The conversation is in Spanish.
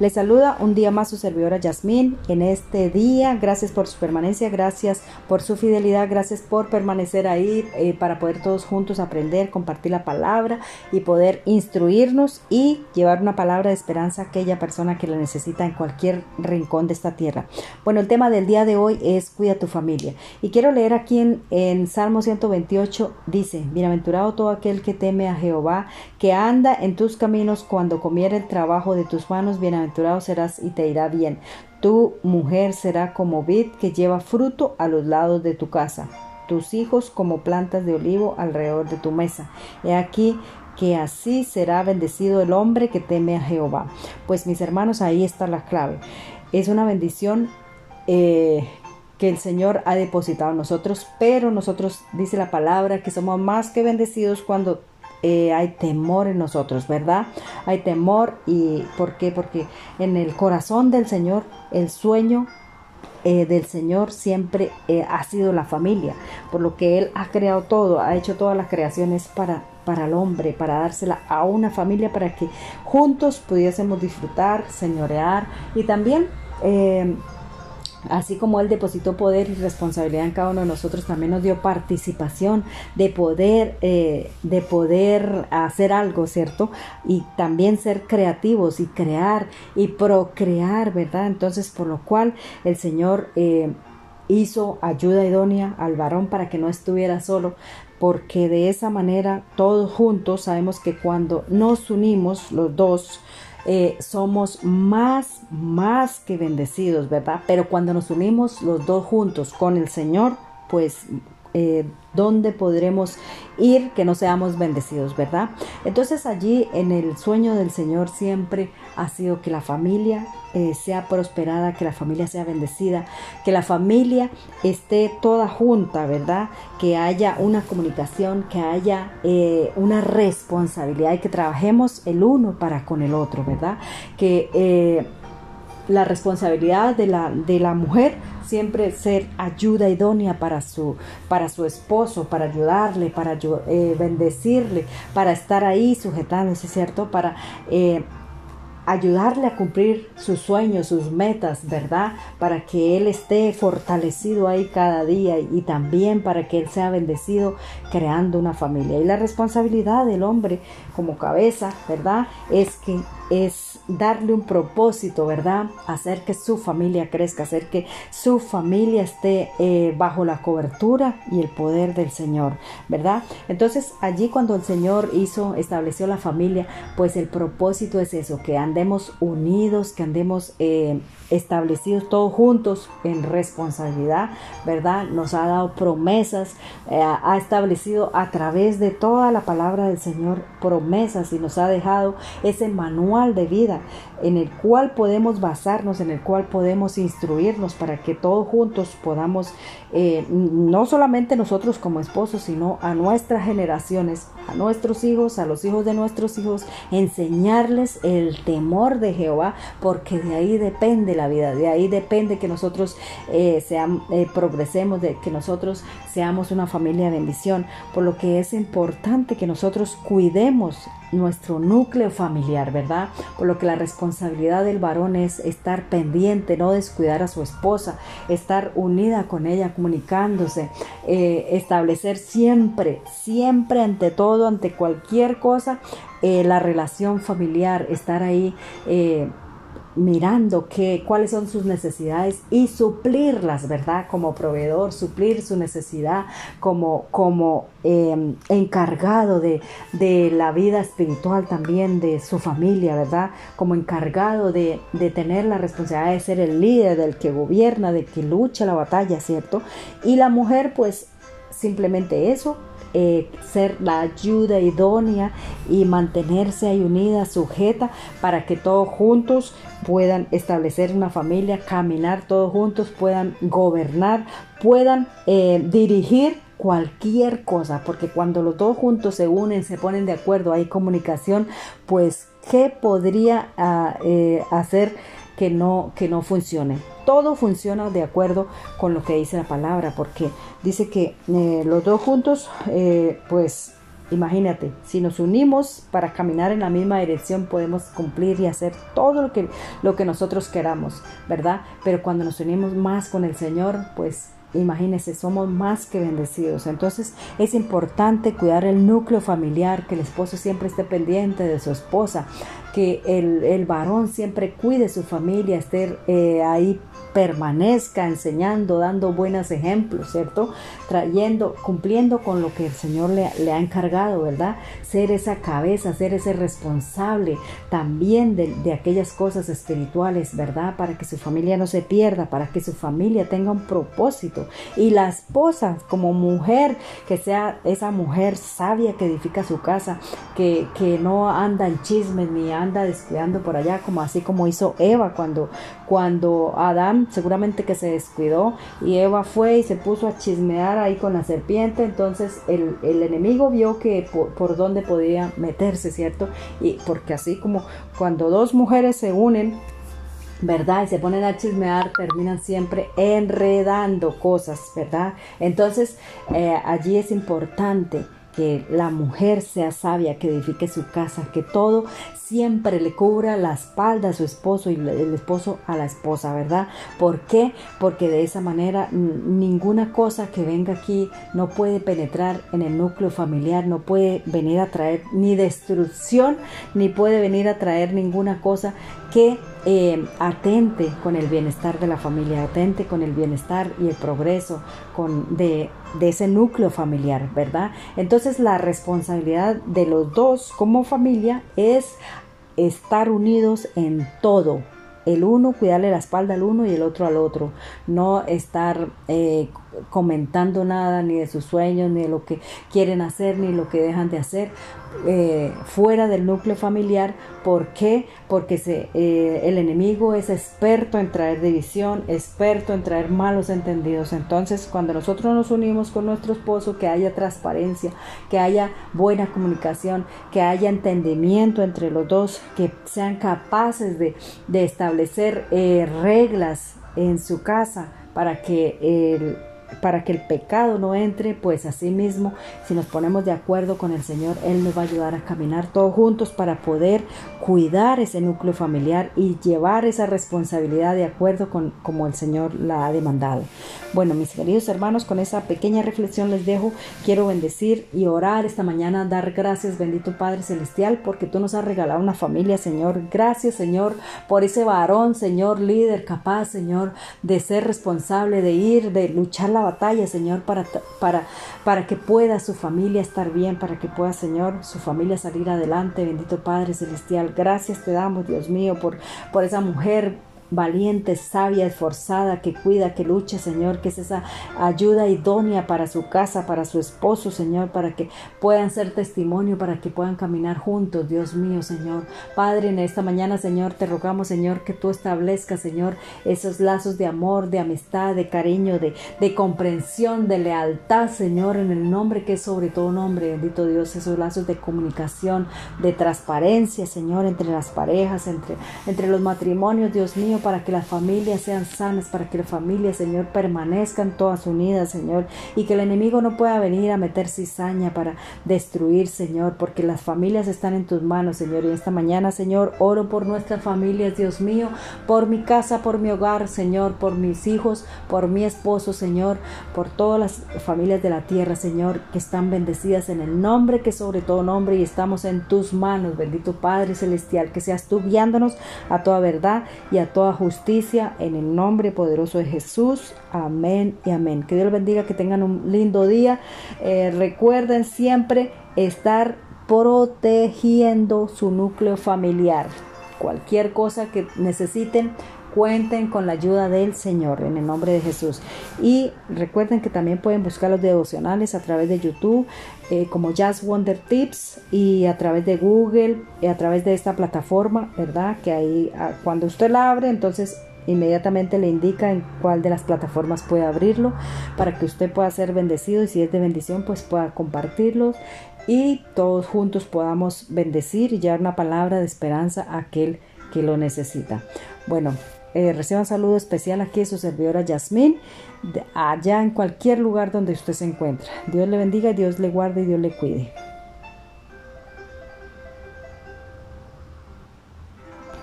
Les saluda un día más su servidora Yasmín en este día. Gracias por su permanencia, gracias por su fidelidad, gracias por permanecer ahí eh, para poder todos juntos aprender, compartir la palabra y poder instruirnos y llevar una palabra de esperanza a aquella persona que la necesita en cualquier rincón de esta tierra. Bueno, el tema del día de hoy es cuida tu familia. Y quiero leer aquí en, en Salmo 128, dice, bienaventurado todo aquel que teme a Jehová, que anda en tus caminos cuando comiera el trabajo de tus manos, bienaventurado serás y te irá bien. Tu mujer será como vid que lleva fruto a los lados de tu casa, tus hijos como plantas de olivo alrededor de tu mesa. He aquí que así será bendecido el hombre que teme a Jehová. Pues mis hermanos, ahí está la clave. Es una bendición eh, que el Señor ha depositado en nosotros, pero nosotros, dice la palabra, que somos más que bendecidos cuando eh, hay temor en nosotros, ¿verdad? Hay temor y ¿por qué? Porque en el corazón del Señor el sueño eh, del Señor siempre eh, ha sido la familia, por lo que Él ha creado todo, ha hecho todas las creaciones para, para el hombre, para dársela a una familia, para que juntos pudiésemos disfrutar, señorear y también Así como Él depositó poder y responsabilidad en cada uno de nosotros, también nos dio participación de poder, eh, de poder hacer algo, ¿cierto? Y también ser creativos y crear y procrear, ¿verdad? Entonces, por lo cual el Señor eh, hizo ayuda idónea al varón para que no estuviera solo, porque de esa manera todos juntos sabemos que cuando nos unimos los dos, eh, somos más, más que bendecidos, ¿verdad? Pero cuando nos unimos los dos juntos con el Señor, pues eh, dónde podremos ir que no seamos bendecidos, ¿verdad? Entonces allí en el sueño del Señor siempre ha sido que la familia eh, sea prosperada, que la familia sea bendecida, que la familia esté toda junta, ¿verdad? Que haya una comunicación, que haya eh, una responsabilidad y que trabajemos el uno para con el otro, ¿verdad? Que la responsabilidad de la, de la mujer siempre ser ayuda idónea para su, para su esposo, para ayudarle, para eh, bendecirle, para estar ahí sujetándose, ¿cierto? Para eh, ayudarle a cumplir sus sueños, sus metas, ¿verdad? Para que Él esté fortalecido ahí cada día y también para que Él sea bendecido creando una familia. Y la responsabilidad del hombre como cabeza, ¿verdad? Es que es darle un propósito, ¿verdad? Hacer que su familia crezca, hacer que su familia esté eh, bajo la cobertura y el poder del Señor, ¿verdad? Entonces allí cuando el Señor hizo, estableció la familia, pues el propósito es eso, que andemos unidos, que andemos eh, establecidos todos juntos en responsabilidad, ¿verdad? Nos ha dado promesas, eh, ha establecido a través de toda la palabra del Señor promesas y nos ha dejado ese manual de vida en el cual podemos basarnos, en el cual podemos instruirnos para que todos juntos podamos, eh, no solamente nosotros como esposos, sino a nuestras generaciones, a nuestros hijos, a los hijos de nuestros hijos, enseñarles el temor de Jehová, porque de ahí depende la vida, de ahí depende que nosotros eh, eh, progresemos, de que nosotros seamos una familia de bendición, por lo que es importante que nosotros cuidemos nuestro núcleo familiar, ¿verdad? Por lo que la responsabilidad del varón es estar pendiente, no descuidar a su esposa, estar unida con ella, comunicándose, eh, establecer siempre, siempre ante todo, ante cualquier cosa, eh, la relación familiar, estar ahí. Eh, mirando qué, cuáles son sus necesidades y suplirlas, ¿verdad? Como proveedor, suplir su necesidad como, como em, encargado de, de, la vida espiritual también de su familia, ¿verdad? Como encargado de, de tener la responsabilidad de ser el líder, del que gobierna, de que lucha la batalla, ¿cierto? Y la mujer, pues simplemente eso, eh, ser la ayuda idónea y mantenerse ahí unida, sujeta, para que todos juntos puedan establecer una familia, caminar todos juntos, puedan gobernar, puedan eh, dirigir cualquier cosa, porque cuando los dos juntos se unen, se ponen de acuerdo, hay comunicación, pues, ¿qué podría ah, eh, hacer que no, que no funcione? todo funciona de acuerdo con lo que dice la palabra, porque dice que eh, los dos juntos, eh, pues Imagínate, si nos unimos para caminar en la misma dirección podemos cumplir y hacer todo lo que, lo que nosotros queramos, ¿verdad? Pero cuando nos unimos más con el Señor, pues imagínense, somos más que bendecidos. Entonces es importante cuidar el núcleo familiar, que el esposo siempre esté pendiente de su esposa, que el, varón siempre cuide su familia, esté eh, ahí permanezca enseñando, dando buenos ejemplos, ¿cierto? Trayendo, cumpliendo con lo que el Señor le, ha encargado, ¿verdad? Ser esa cabeza, ser ese responsable también de, de, aquellas cosas espirituales, ¿verdad? Para que su familia no se pierda, para que su familia tenga un propósito. Y la esposa como mujer, que sea esa mujer sabia que edifica su casa, que, que no anda en chismes ni anda descuidando por allá, como así como hizo Eva cuando, cuando Adán seguramente que se descuidó y Eva fue y se puso a chismear ahí con la serpiente, entonces el, enemigo vio que por, por dónde podía meterse, ¿cierto? Y porque así como cuando dos mujeres se unen, ¿verdad? Y se ponen a chismear, terminan siempre enredando cosas, ¿verdad? Entonces, eh, allí es importante que la mujer sea sabia, que edifique su casa, que todo siempre le cubra la espalda a su esposo y el esposo a la esposa, ¿verdad? ¿Por qué? Porque de esa manera ninguna cosa que venga aquí no puede penetrar en el núcleo familiar, no puede venir a traer ni destrucción, ni puede venir a traer ninguna cosa que eh, atente con el bienestar de la familia, atente con el bienestar y el progreso de, de ese núcleo familiar, ¿verdad? Entonces la responsabilidad de los dos como familia es estar unidos en todo, el uno cuidarle la espalda al uno y el otro al otro, no estar eh, comentando nada ni de sus sueños, ni de lo que quieren hacer, ni lo que dejan de hacer eh, fuera del núcleo familiar. ¿Por qué? Porque se, eh, el enemigo es experto en traer división, experto en traer malos entendidos. Entonces, cuando nosotros nos unimos con nuestro esposo, que haya transparencia, que haya buena comunicación, que haya entendimiento entre los dos, que sean capaces de, de establecer eh, reglas en su casa para que el para que el pecado no entre, pues así mismo, si nos ponemos de acuerdo con el Señor, Él nos va a ayudar a caminar todos juntos para poder cuidar ese núcleo familiar y llevar esa responsabilidad de acuerdo con como el Señor la ha demandado. Bueno, mis queridos hermanos, con esa pequeña reflexión les dejo, quiero bendecir y orar esta mañana, dar gracias, bendito Padre Celestial, porque tú nos has regalado una familia, Señor. Gracias, Señor, por ese varón, Señor, líder, capaz, Señor, de ser responsable, de ir, de luchar batalla, Señor, para, para, para que pueda su familia estar bien, para que pueda, Señor, su familia salir adelante. Bendito Padre Celestial, gracias te damos, Dios mío, por, por esa mujer valiente, sabia, esforzada, que cuida, que lucha, Señor, que es esa ayuda idónea para su casa, para su esposo, Señor, para que puedan ser testimonio, para que puedan caminar juntos, Dios mío, Señor. Padre, en esta mañana, Señor, te rogamos, Señor, que tú establezcas, Señor, esos lazos de amor, de amistad, de cariño, de, de comprensión, de lealtad, Señor, en el nombre que es sobre todo nombre, bendito Dios, esos lazos de comunicación, de transparencia, Señor, entre las parejas, entre, entre los matrimonios, Dios mío, para que las familias sean sanas, para que las familias, Señor, permanezcan todas unidas, Señor, y que el enemigo no pueda venir a meter cizaña para destruir, Señor, porque las familias están en tus manos, Señor. Y esta mañana, Señor, oro por nuestras familias, Dios mío, por mi casa, por mi hogar, Señor, por mis hijos, por mi esposo, Señor, por todas las familias de la tierra, Señor, que están bendecidas en el nombre que sobre todo nombre y estamos en tus manos, bendito Padre Celestial, que seas tú guiándonos a toda verdad y a toda justicia en el nombre poderoso de Jesús. Amén y amén. Que Dios bendiga, que tengan un lindo día. Eh, recuerden siempre estar protegiendo su núcleo familiar. Cualquier cosa que necesiten, cuenten con la ayuda del Señor en el nombre de Jesús. Y recuerden que también pueden buscar los devocionales a través de YouTube eh, como Jazz Wonder Tips y a través de Google y a través de esta plataforma, ¿verdad? Que ahí ah, cuando usted la abre, entonces inmediatamente le indica en cuál de las plataformas puede abrirlo para que usted pueda ser bendecido y si es de bendición pues pueda compartirlos y todos juntos podamos bendecir y llevar una palabra de esperanza a aquel que lo necesita. Bueno, eh, reciba un saludo especial aquí de su servidora Yasmín, allá en cualquier lugar donde usted se encuentra. Dios le bendiga, Dios le guarde y Dios le cuide.